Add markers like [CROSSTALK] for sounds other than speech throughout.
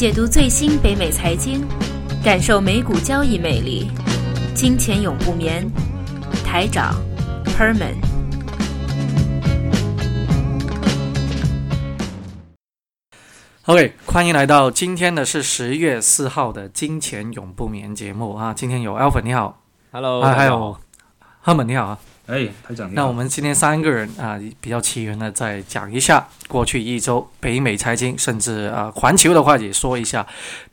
解读最新北美财经，感受美股交易魅力。金钱永不眠，台长 Perman。OK，欢迎来到今天的是十月四号的金钱永不眠节目啊！今天有 Alpha 你好，Hello，啊，还有 Herman 你好啊。哎，那我们今天三个人啊，比较齐缘的再讲一下过去一周北美财经，甚至啊环球的话也说一下。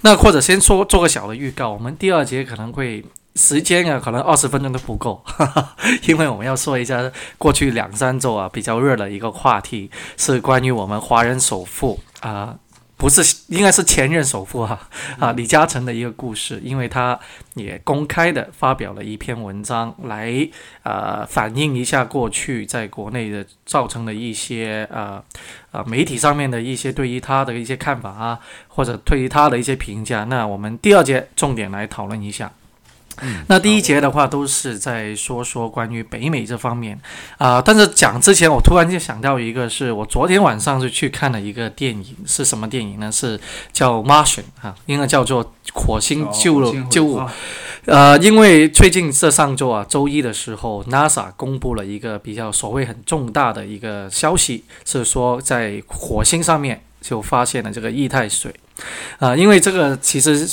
那或者先说做个小的预告，我们第二节可能会时间啊，可能二十分钟都不够，[LAUGHS] 因为我们要说一下过去两三周啊比较热的一个话题，是关于我们华人首富啊。不是，应该是前任首富哈啊李嘉诚的一个故事，因为他也公开的发表了一篇文章，来呃反映一下过去在国内的造成的一些呃呃媒体上面的一些对于他的一些看法啊，或者对于他的一些评价。那我们第二节重点来讨论一下。那第一节的话都是在说说关于北美这方面啊，但是讲之前我突然就想到一个，是我昨天晚上就去看了一个电影，是什么电影呢？是叫《Martian》哈，应该叫做《火星救救物》。呃，因为最近这上周啊，周一的时候，NASA 公布了一个比较所谓很重大的一个消息，是说在火星上面就发现了这个液态水啊，因为这个其实。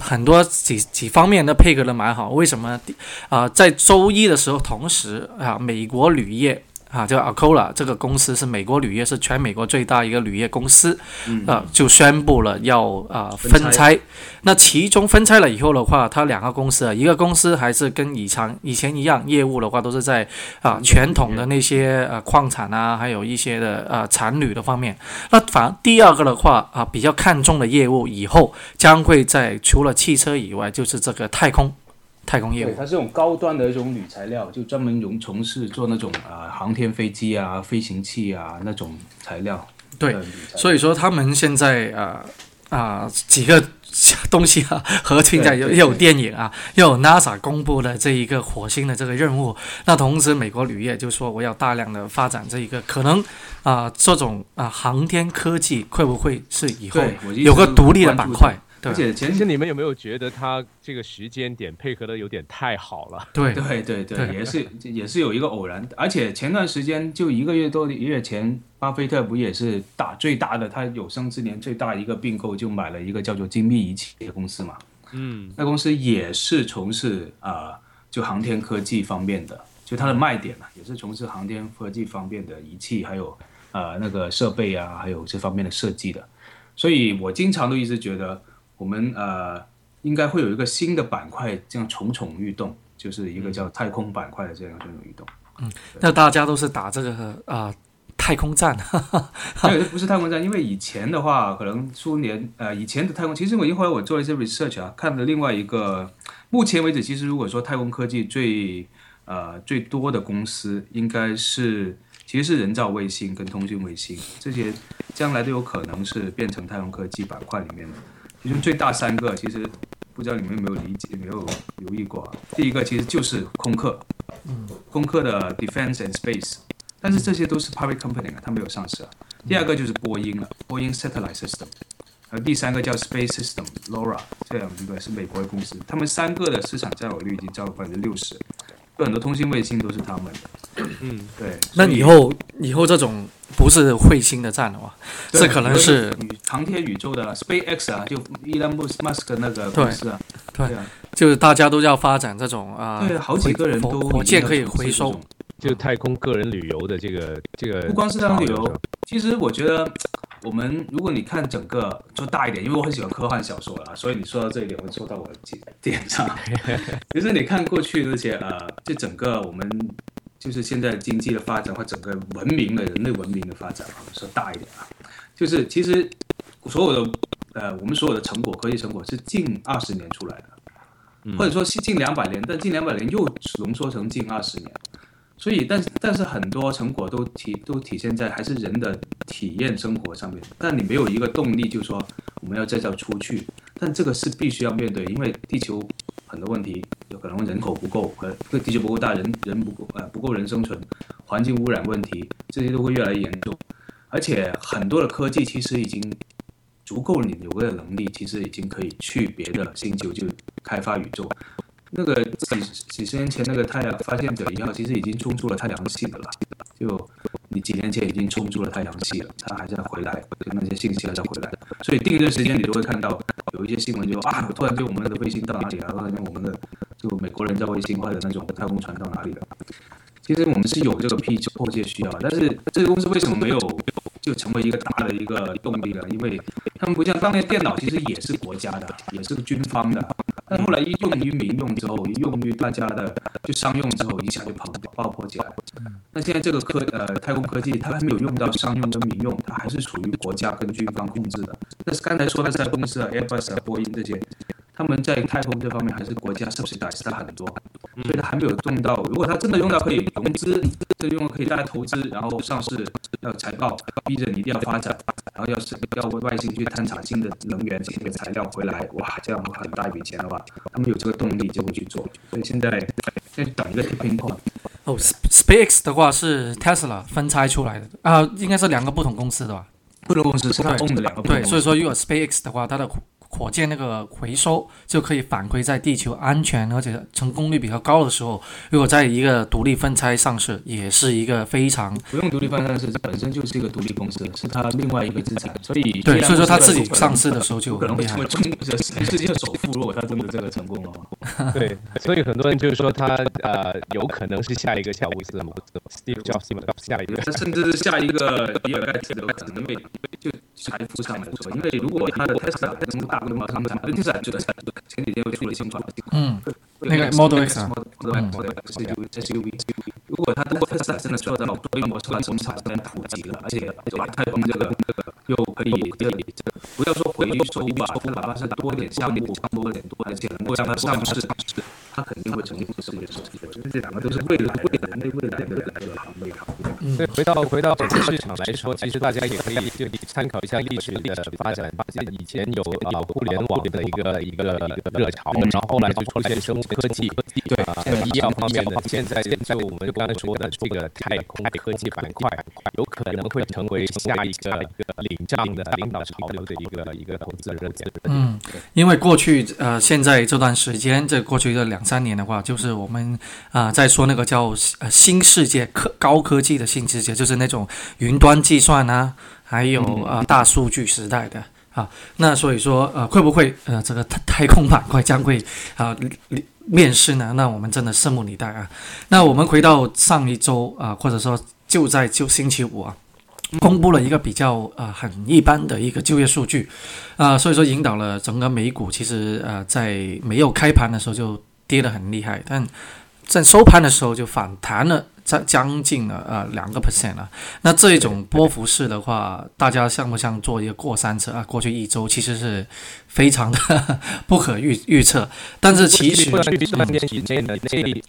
很多几几方面的配合的蛮好，为什么？啊，在周一的时候，同时啊，美国铝业。啊，这个 Alcoa 这个公司是美国铝业，是全美国最大一个铝业公司，啊，就宣布了要啊分拆。那其中分拆了以后的话，它两个公司啊，一个公司还是跟以前以前一样，业务的话都是在啊传统的那些呃矿产啊，还有一些的呃产铝的方面。那反而第二个的话啊，比较看重的业务以后将会在除了汽车以外，就是这个太空。太空业务，它是种高端的一种铝材料，就专门用从事做那种啊航天飞机啊、飞行器啊那种材料。对，所以说他们现在啊啊几个东西啊合起来，又又有电影啊，又有 NASA 公布的这一个火星的这个任务。那同时，美国铝业就说我要大量的发展这一个可能啊这种啊航天科技会不会是以后有个独立的板块？而且，其实你们有没有觉得他这个时间点配合的有点太好了？对对对对，也是 [LAUGHS] 也是有一个偶然。而且前段时间就一个月多一月前，巴菲特不也是大最大的他有生之年最大一个并购，就买了一个叫做精密仪器的公司嘛？嗯，那公司也是从事啊就航天科技方面的，就它的卖点呢，也是从事航天科技方面的仪器，还有呃那个设备啊，还有这方面的设计的。所以我经常都一直觉得。我们呃应该会有一个新的板块，这样蠢蠢欲动，就是一个叫太空板块的这样蠢蠢欲动。嗯，那大家都是打这个啊太空战，没有，不是太空战，因为以前的话，可能苏联呃以前的太空，其实我一会儿我做了一些 research 啊，看了另外一个，目前为止，其实如果说太空科技最呃最多的公司，应该是其实是人造卫星跟通讯卫星这些，将来都有可能是变成太空科技板块里面的。其中最大三个，其实不知道你们有没有理解、没有留意过啊？第一个其实就是空客，嗯，空客的 Defense and Space，但是这些都是 public company 啊，它没有上市啊。第二个就是波音了，波音 Satellite System，而第三个叫 Space System，Laura，这样一个是美国的公司，他们三个的市场占有率已经超过百分之六十。有很多通信卫星都是他们的，嗯，对。那以后以后这种不是彗星的战了话，这可能是航天宇宙的 SpaceX 啊，就伊隆马斯克那个公司啊，对啊，就是大家都要发展这种啊，对，好几个人都火箭可以回收，就太空个人旅游的这个这个，不光是太空旅游，其实我觉得。我们如果你看整个做大一点，因为我很喜欢科幻小说啊，所以你说到这一点会说到我的点上。[LAUGHS] 其实你看过去那些呃，就整个我们就是现在经济的发展或整个文明的人类文明的发展，啊说大一点啊，就是其实所有的呃我们所有的成果，科技成果是近二十年出来的，或者说近两百年，但近两百年又浓缩成近二十年。所以，但但是很多成果都体都体现在还是人的体验生活上面。但你没有一个动力，就是说我们要再造出去。但这个是必须要面对，因为地球很多问题，有可能人口不够，和地球不够大，人人不够呃不够人生存，环境污染问题这些都会越来越严重。而且很多的科技其实已经足够你有个能力，其实已经可以去别的星球就开发宇宙。那个几几十年前那个太阳发现者一号，其实已经冲出了太阳系的了。就你几年前已经冲出了太阳系了，它还在回来，那些信息还在回来。所以定一段时间，你都会看到有一些新闻就啊，突然就我们的卫星到哪里了？突然间我们的就美国人造卫星或者那种太空船到哪里了？其实我们是有这个迫迫切需要，但是这个公司为什么没有就成为一个大的一个动力呢？因为他们不像当年电脑，其实也是国家的，也是军方的。但后来一用于民用之后，一用于大家的就商用之后，一下就跑爆破起来。那现在这个科呃太空科技，它还没有用到商用跟民用，它还是属于国家跟军方控制的。但是刚才说的在公司啊，Airbus 啊、波音这些。他们在太空这方面还是国家 subsidize 很多，所以它还没有动到。如果它真的用到可以融资，这用可以大家投资，然后上市要财报，逼着你一定要发展，然后要是要外星去探查新的能源、新的材料回来，哇，这样很大一笔钱的话，他们有这个动力就会去做。所以现在在等一个 tipping point。哦，SpaceX 的话是 Tesla 分拆出来的啊，应该是两个不同公司的吧？不同公司是它 own 的两个。对，所以说如果 SpaceX 的话，它的。火箭那个回收就可以反馈在地球安全而且成功率比较高的时候，如果在一个独立分拆上市，也是一个非常不用独立分拆上市，这本身就是一个独立公司，是它另外一个资产。所以对，所以说它自己上市的时候就可能会成为中全世界首富。如果它真的这个成功了，对，所以很多人就是说它呃有可能是下一个乔布斯，Steve Jobs 下一个，甚至是下一个比尔盖茨都可能因为就财富上来说，因为如果他的 Tesla 这么大。那他们讲，问题是就在前几天又出了新款，嗯，那个 Model X，Model X，SUV，SUV。如果它通过特斯拉真的做到规模化生产跟普及了，而且对吧？太空这个又可以这里这不要说回收吧，哪怕是多点项目，多点多而且能够让它上市，它肯定会成为世界首富。因为这两个都是未来未来未来的两个行业。对，回到回到整个市场来说，其实大家也可以就参考一下历史的发展。发现以前有啊互联网的一个一个热潮，然后后来就出现生物科技，对啊，医药方面的。现在在我们刚才说的这个太空科技板块，有可能会成为下一个领涨的领导潮流的一个一个投资热点。嗯，因为过去呃现在这段时间，这过去的两三年的话，就是我们啊在说那个叫呃新世界科高科技的新世界，就是那种云端计算啊，还有啊大数据时代的。啊，那所以说，呃，会不会呃，这个太太空板块将会啊面试呢？那我们真的拭目以待啊。那我们回到上一周啊，或者说就在就星期五啊，公布了一个比较呃很一般的一个就业数据啊，所以说引导了整个美股，其实呃在没有开盘的时候就跌得很厉害，但在收盘的时候就反弹了。将将近了呃两个 percent 了，那这种波幅式的话，大家像不像做一个过山车啊？过去一周其实是非常的 [LAUGHS] 不可预预测，但是其实这这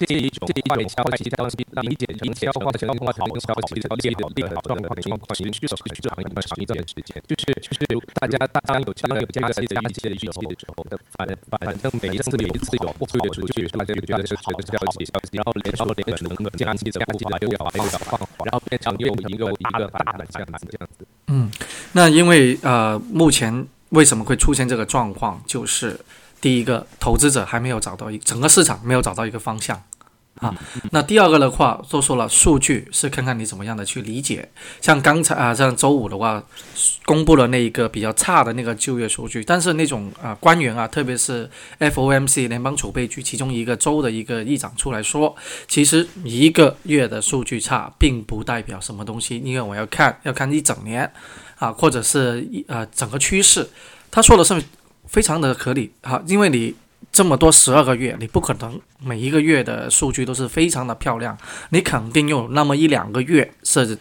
这一种坏消息当理解成消化成好消息的这种状况情况，持续了很长一段时间，就是就是大家当有当有加息的预期的时候，反反正每一次每一次有不会的数据，大家就觉得是这个消息，然后连说连可能加息的。然后变成又一个大的大的这样子，这样子。嗯，那因为呃，目前为什么会出现这个状况？就是第一个，投资者还没有找到一整个市场没有找到一个方向。啊，那第二个的话，都说了，数据是看看你怎么样的去理解。像刚才啊，像周五的话，公布了那一个比较差的那个就业数据，但是那种啊官员啊，特别是 FOMC 联邦储备局其中一个州的一个议长出来说，其实一个月的数据差并不代表什么东西，因为我要看要看一整年啊，或者是一呃整个趋势。他说的是非常的合理啊，因为你。这么多十二个月，你不可能每一个月的数据都是非常的漂亮，你肯定有那么一两个月是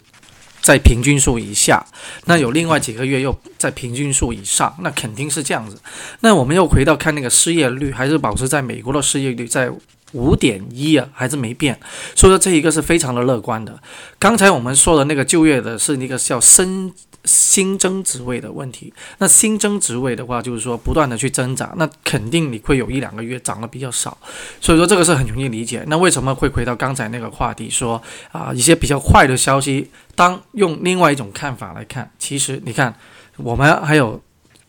在平均数以下，那有另外几个月又在平均数以上，那肯定是这样子。那我们又回到看那个失业率，还是保持在美国的失业率在五点一啊，还是没变，所以说这一个是非常的乐观的。刚才我们说的那个就业的是那个叫升。新增职位的问题，那新增职位的话，就是说不断的去增长，那肯定你会有一两个月涨得比较少，所以说这个是很容易理解。那为什么会回到刚才那个话题，说啊一些比较坏的消息，当用另外一种看法来看，其实你看我们还有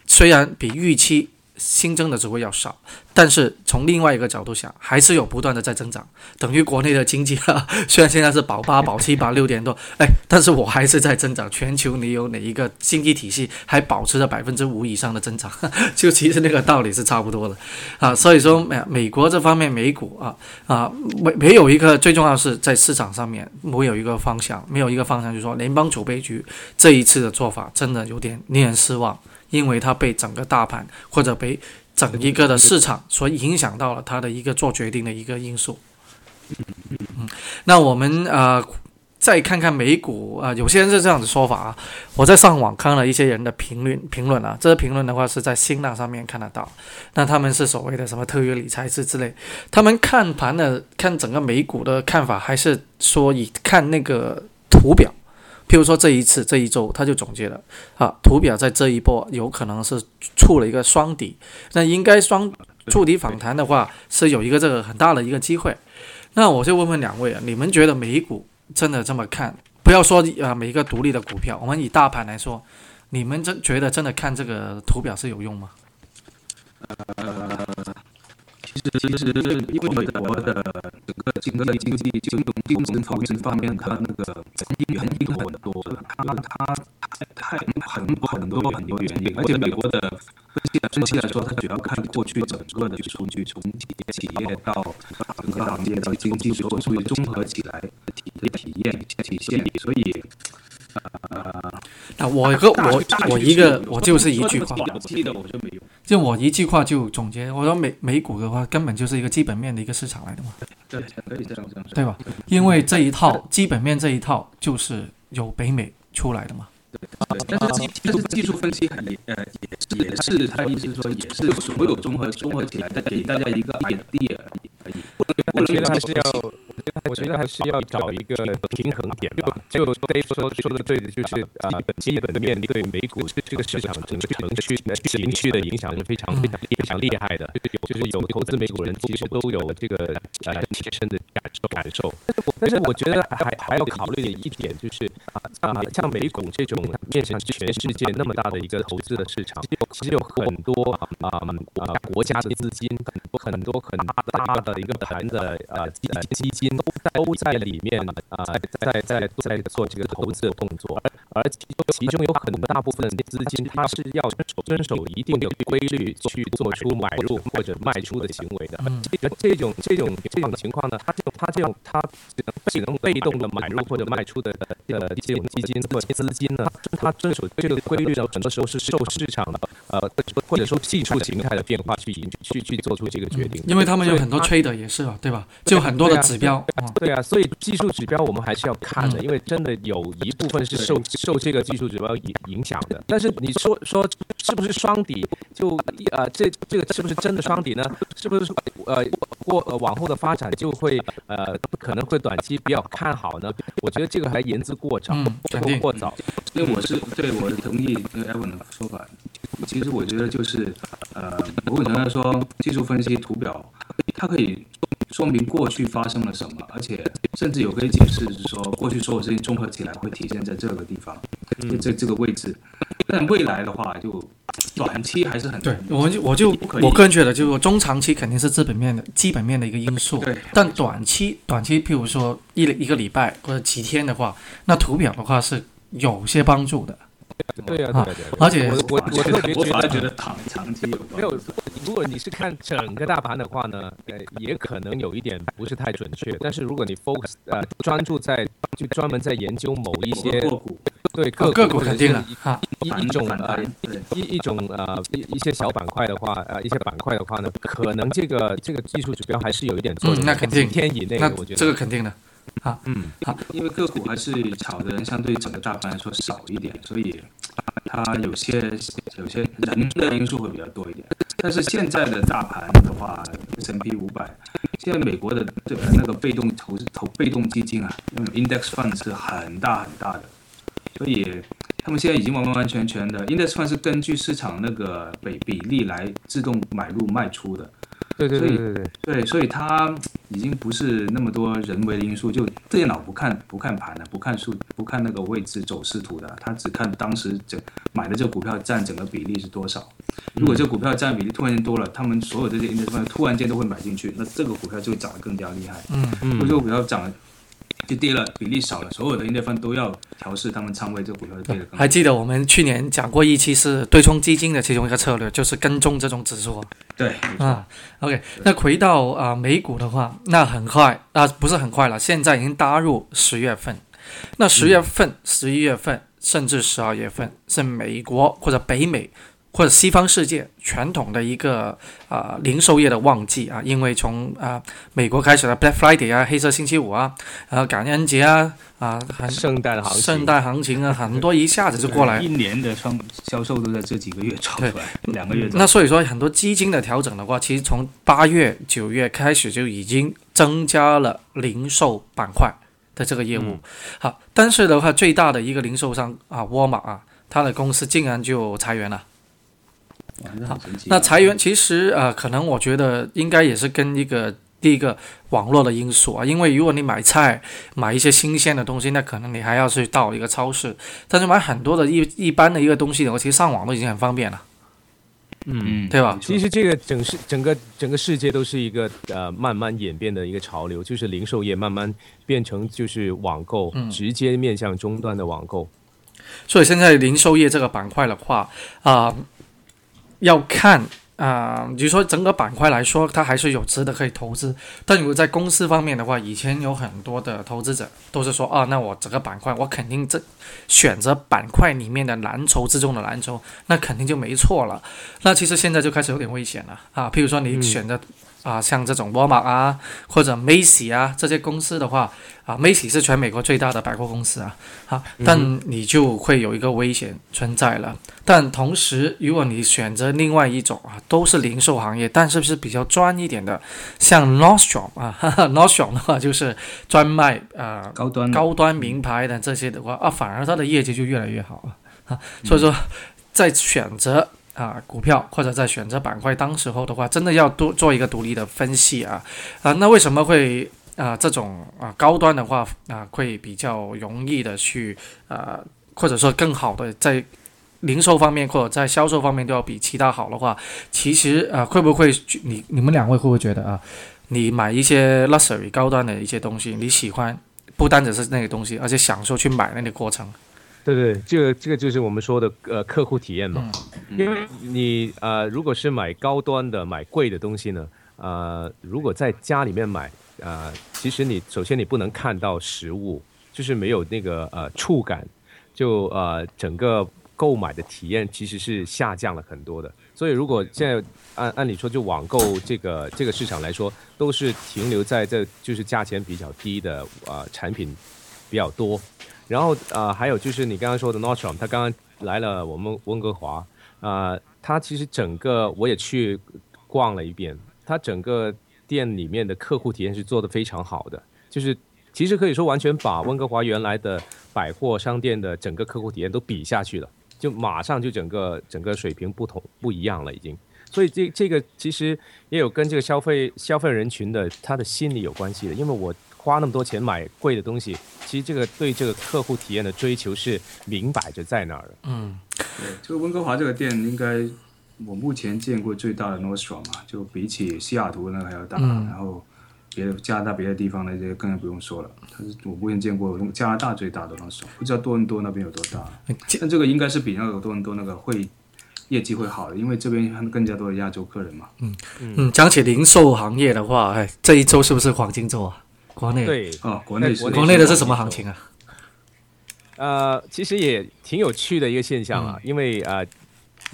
虽然比预期新增的只会要少，但是从另外一个角度想，还是有不断的在增长，等于国内的经济啊，虽然现在是保八、保七、保六点多，哎，但是我还是在增长。全球你有哪一个经济体系还保持着百分之五以上的增长？就其实那个道理是差不多的啊。所以说美美国这方面美股啊啊没没有一个最重要是在市场上面没有一个方向，没有一个方向，就是说联邦储备局这一次的做法真的有点令人失望。因为它被整个大盘或者被整一个的市场所影响到了它的一个做决定的一个因素。嗯，那我们呃再看看美股啊，有些人是这样子说法啊。我在上网看了一些人的评论评论啊，这些评论的话是在新浪上面看得到。那他们是所谓的什么特约理财师之类，他们看盘的看整个美股的看法，还是说以看那个图表。譬如说这一次这一周，他就总结了啊，图表在这一波有可能是触了一个双底，那应该双触底反弹的话，是有一个这个很大的一个机会。那我就问问两位啊，你们觉得美股真的这么看？不要说啊每一个独立的股票，我们以大盘来说，你们真觉得真的看这个图表是有用吗？呃其实，因为美国的整个经济、经济、金融、金融投资方面，它那个原因很多，它它太很很多很多原因，而且美国的分析分析来说，它主要看过去整个的数据，从企业企业到整个行业到经济所有数据综合起来的体的体验体现，所以。那我个我我一个我就是一句话，就我一句话就总结，我说美美股的话根本就是一个基本面的一个市场来的嘛，对，可以这样这样对吧？因为这一套基本面这一套就是由北美出来的嘛。对但是技但是技术分析也呃也是也是他意思说也是所有综合综合起来，再给大家一个 idea 而已。我觉得还是要。我觉得还是要找一个平衡点吧。就 Dave 说说的对的，就是啊，基本面对美股这个市场整个城区的情绪的影响是非常非常非常厉害的。就是有投资美股人其实都有这个呃切身的感受感受。但是我觉得还还要考虑的一点就是啊像，像美股这种面向全世界那么大的一个投资的市场，其实有很多啊啊国家的资金，很多很多很大的一个盘的呃基基金。都在里面啊，在在在做这个投资的动作，而而其中其中有很大部分的资金，它是要遵守遵守一定的规律去做出买入或者卖出的行为的。这这种这种这种情况呢，它这种它这种它只能只能被动的买入或者卖出的呃这种基金或资金呢，它遵守这个规律呢，很多时候是受市场的呃或者说技术形态的变化去去去做出这个决定。因为他们有很多吹的也是啊，对吧？就很多的指标。对啊，所以技术指标我们还是要看的，因为真的有一部分是受受这个技术指标影影响的。但是你说说是不是双底？就呃这这个是不是真的双底呢？是不是呃过呃往后的发展就会呃可能会短期比较看好呢？我觉得这个还言之过早，过过早。因为我是对我是同意那个 Evan 的说法。其实我觉得就是呃，我跟他说技术分析图表，它可以。说明过去发生了什么，而且甚至有可以解释，是说过去所有事情综合起来会体现在这个地方，这这个位置。但未来的话，就短期还是很对。我就我就我个人觉得，就是中长期肯定是基本面的基本面的一个因素。对。但短期短期，譬如说一一个礼拜或者几天的话，那图表的话是有些帮助的。对呀，对对而且我我我特别觉得长长期有没有？如果你是看整个大盘的话呢，呃，也可能有一点不是太准确。但是如果你 focus 呃专注在就专门在研究某一些个股，对个个股肯定的一一种呃一一种呃一一些小板块的话，呃一些板块的话呢，可能这个这个技术指标还是有一点作用。那肯定天以内，那我觉得这个肯定的。好，嗯，好，因为个股还是炒的人相对整个大盘来说少一点，所以它有些有些人的因素会比较多一点。但是现在的大盘的话，S&P 五百，现在美国的这个那个被动投资投被动基金啊，那种 index fund 是很大很大的，所以他们现在已经完完全全的 index fund 是根据市场那个比比例来自动买入卖出的。对对对对对，对，所以它已经不是那么多人为的因素，就电脑不看不看盘的，不看数，不看那个位置走势图的，它只看当时整买的这个股票占整个比例是多少。如果这个股票占比例突然间多了，他们所有这些 index fund 突然间都会买进去，那这个股票就会涨得更加厉害。嗯如果这个股票涨了就跌了，比例少了，所有的 index fund 都要调试他们仓位，这个股票就跌得更还记得我们去年讲过一期是对冲基金的其中一个策略，就是跟踪这种指数啊。对，啊，OK，那回到啊、美股的话，那很快啊、不是很快了，现在已经踏入十月份。那十月份、十一月份，甚至十二月份，是美国或者北美或者西方世界传统的一个啊、零售业的旺季啊，因为从啊、美国开始的 Black Friday 啊，黑色星期五啊，然后感恩节啊啊，很圣诞行情，圣诞行情啊，[LAUGHS] 很多一下子就过来一。年的双销售都在这几个月炒出来，两个月那所以说，很多基金的调整的话，其实从八月、九月开始就已经增加了零售板块的这个业务。嗯好，但是的话，最大的一个零售商啊，沃尔玛啊，它的公司竟然就裁员了。哇那裁员其实呃，可能我觉得应该也是跟一个第一个网络的因素啊，因为如果你买菜买一些新鲜的东西，那可能你还要去到一个超市，但是买很多的一一般的一个东西的话，其实上网都已经很方便了，嗯。嗯，对吧其实这个整世整个整个世界都是一个呃慢慢演变的一个潮流，就是零售业慢慢变成就是网购，嗯直接面向终端的网购。所以现在零售业这个板块的话，啊、要看啊，比如说整个板块来说，它还是有值得可以投资。但如果在公司方面的话，以前有很多的投资者都是说，啊，那我整个板块，我肯定这选择板块里面的蓝筹之中的蓝筹，那肯定就没错了。那其实现在就开始有点危险了啊，譬如说你嗯选择。啊，像这种沃尔玛啊，或者 Macy 啊这些公司的话，啊，Macy 是全美国最大的百货公司啊，啊，但你就会有一个危险存在了。但同时，如果你选择另外一种啊，都是零售行业，但是是比较专一点的，像 Nordstrom 啊哈哈，Nordstrom 的话就是专卖呃高端高端名牌的这些的话啊，反而它的业绩就越来越好啊啊。所以说，在选择啊股票或者在选择板块当时候的话，真的要多做一个独立的分析啊啊，那为什么会？啊，这种啊高端的话啊，会比较容易的去啊，或者说更好的在零售方面或者在销售方面都要比其他好的话，其实啊，会不会你你们两位会不会觉得啊，你买一些 luxury 高端的一些东西，你喜欢不单只是那个东西，而且享受去买那个过程？对对，这个这个就是我们说的呃客户体验嘛。嗯因为你呃，如果是买高端的、买贵的东西呢，呃，如果在家里面买，呃，其实你首先你不能看到实物，就是没有那个呃触感，就呃整个购买的体验其实是下降了很多的。所以如果现在按按理说就网购这个这个市场来说，都是停留在这就是价钱比较低的呃产品比较多。然后呃，还有就是你刚刚说的 Nordstrom，他刚刚来了我们温哥华，呃，他其实整个我也去逛了一遍，他整个店里面的客户体验是做得非常好的，就是其实可以说完全把温哥华原来的百货商店的整个客户体验都比下去了，就马上就整个整个水平不同不一样了已经。所以这这个其实也有跟这个消费消费人群的他的心理有关系的，因为我花那么多钱买贵的东西，其实这个对这个客户体验的追求是明摆着在那儿的。嗯，对，这个温哥华这个店应该我目前见过最大的 Nordstrom 嘛，就比起西雅图那个还要大，嗯然后别的加拿大别的地方那些更不用说了，它是我目前见过加拿大最大的 Nordstrom，不知道多伦多那边有多大，这但这个应该是比那个多伦多那个会业绩会好的，因为这边更加多的亚洲客人嘛。嗯嗯，讲起零售行业的话，哎，这一周是不是黄金周啊？国内对，哦，国内是国内国内的是什么行情啊？呃，其实也挺有趣的一个现象啊，因为呃，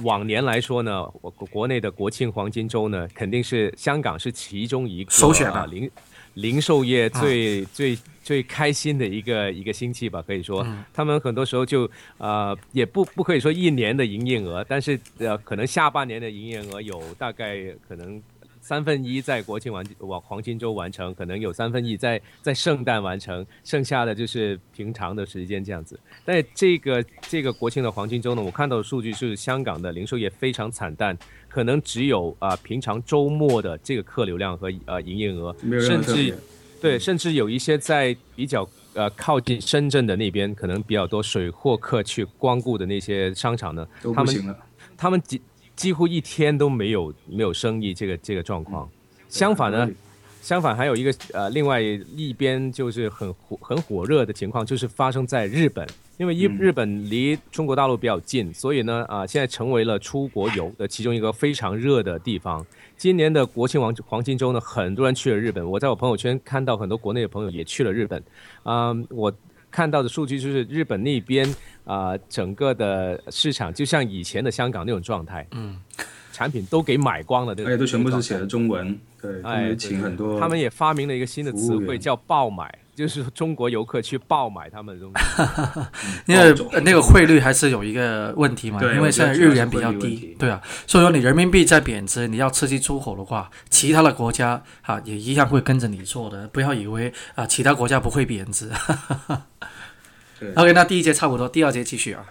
往年来说呢，我国国内的国庆黄金周呢，肯定是香港是其中一个首选的啊零零售业最、最最开心的一个一个星期吧，可以说，他们很多时候就呃也不不可以说一年的营业额，但是呃可能下半年的营业额有大概可能三分一在国庆完往黄金周完成，可能有三分一在在圣诞完成，剩下的就是平常的时间这样子。但这个这个国庆的黄金周呢，我看到的数据是香港的零售业非常惨淡，可能只有啊、平常周末的这个客流量和呃营业额，甚至。对，甚至有一些在比较呃靠近深圳的那边，可能比较多水货客去光顾的那些商场呢，他们都不行了。他们几几乎一天都没有没有生意这个这个状况。相反呢，相反还有一个呃，另外一边就是很火很火热的情况，就是发生在日本，因为日嗯日本离中国大陆比较近，所以呢啊、现在成为了出国游的其中一个非常热的地方。今年的国庆黄黄金周呢，很多人去了日本，我在我朋友圈看到很多国内的朋友也去了日本，啊、我看到的数据就是日本那边啊、整个的市场就像以前的香港那种状态，嗯，产品都给买光了，对而且都全部是写的中文，对，他哎，请很多，他们也发明了一个新的词汇叫“爆买”，就是中国游客去爆买他们的东西。[LAUGHS] 因为那个汇率还是有一个问题嘛，因为现在日元比较低对啊，所以说你人民币在贬值，你要刺激出口的话，其他的国家啊也一样会跟着你做的，不要以为啊其他国家不会贬值。[LAUGHS] 对 OK，那第一节差不多，第二节继续啊。